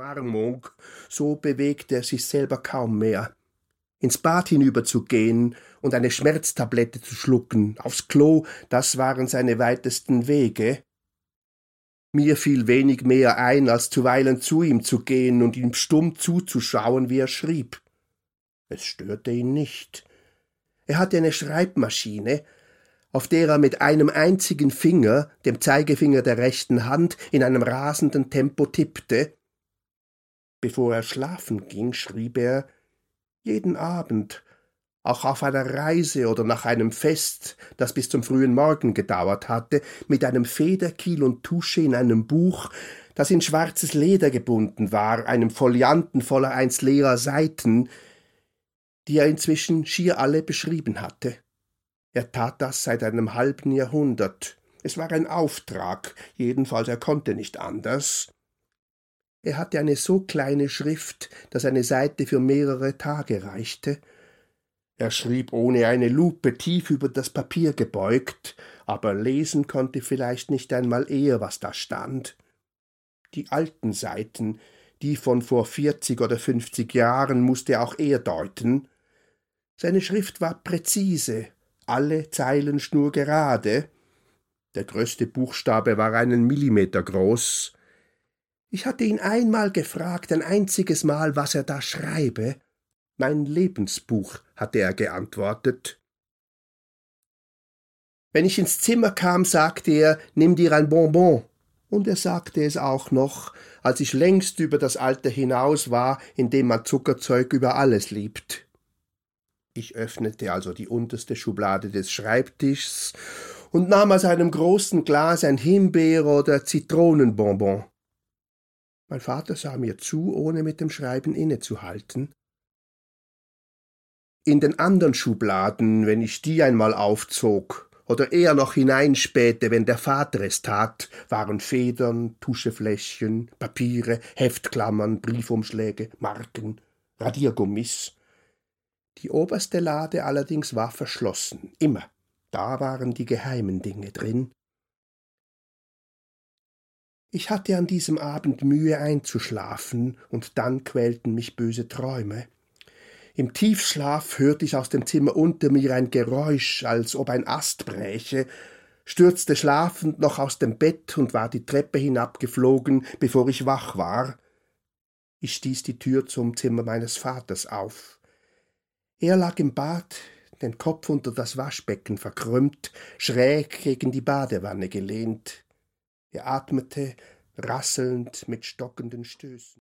Umarmung, so bewegte er sich selber kaum mehr. Ins Bad hinüberzugehen und eine Schmerztablette zu schlucken, aufs Klo, das waren seine weitesten Wege. Mir fiel wenig mehr ein, als zuweilen zu ihm zu gehen und ihm stumm zuzuschauen, wie er schrieb. Es störte ihn nicht. Er hatte eine Schreibmaschine, auf der er mit einem einzigen Finger, dem Zeigefinger der rechten Hand, in einem rasenden Tempo tippte. Bevor er schlafen ging, schrieb er jeden Abend, auch auf einer Reise oder nach einem Fest, das bis zum frühen Morgen gedauert hatte, mit einem Federkiel und Tusche in einem Buch, das in schwarzes Leder gebunden war, einem Folianten voller einst leerer Seiten, die er inzwischen schier alle beschrieben hatte. Er tat das seit einem halben Jahrhundert. Es war ein Auftrag, jedenfalls er konnte nicht anders. Er hatte eine so kleine Schrift, dass eine Seite für mehrere Tage reichte. Er schrieb ohne eine Lupe tief über das Papier gebeugt, aber lesen konnte vielleicht nicht einmal er, was da stand. Die alten Seiten, die von vor vierzig oder fünfzig Jahren, musste auch er deuten. Seine Schrift war präzise, alle Zeilen schnurgerade. Der größte Buchstabe war einen Millimeter groß. Ich hatte ihn einmal gefragt, ein einziges Mal, was er da schreibe. Mein Lebensbuch, hatte er geantwortet. Wenn ich ins Zimmer kam, sagte er, nimm dir ein Bonbon. Und er sagte es auch noch, als ich längst über das Alter hinaus war, in dem man Zuckerzeug über alles liebt. Ich öffnete also die unterste Schublade des Schreibtischs und nahm aus einem großen Glas ein Himbeer- oder Zitronenbonbon. Mein Vater sah mir zu, ohne mit dem Schreiben innezuhalten. In den anderen Schubladen, wenn ich die einmal aufzog oder eher noch hineinspähte, wenn der Vater es tat, waren Federn, Tuschefläschchen, Papiere, Heftklammern, Briefumschläge, Marken, Radiergummis die oberste Lade allerdings war verschlossen, immer. Da waren die geheimen Dinge drin. Ich hatte an diesem Abend Mühe einzuschlafen, und dann quälten mich böse Träume. Im Tiefschlaf hörte ich aus dem Zimmer unter mir ein Geräusch, als ob ein Ast bräche, stürzte schlafend noch aus dem Bett und war die Treppe hinabgeflogen, bevor ich wach war. Ich stieß die Tür zum Zimmer meines Vaters auf. Er lag im Bad, den Kopf unter das Waschbecken verkrümmt, schräg gegen die Badewanne gelehnt. Er atmete rasselnd mit stockenden Stößen.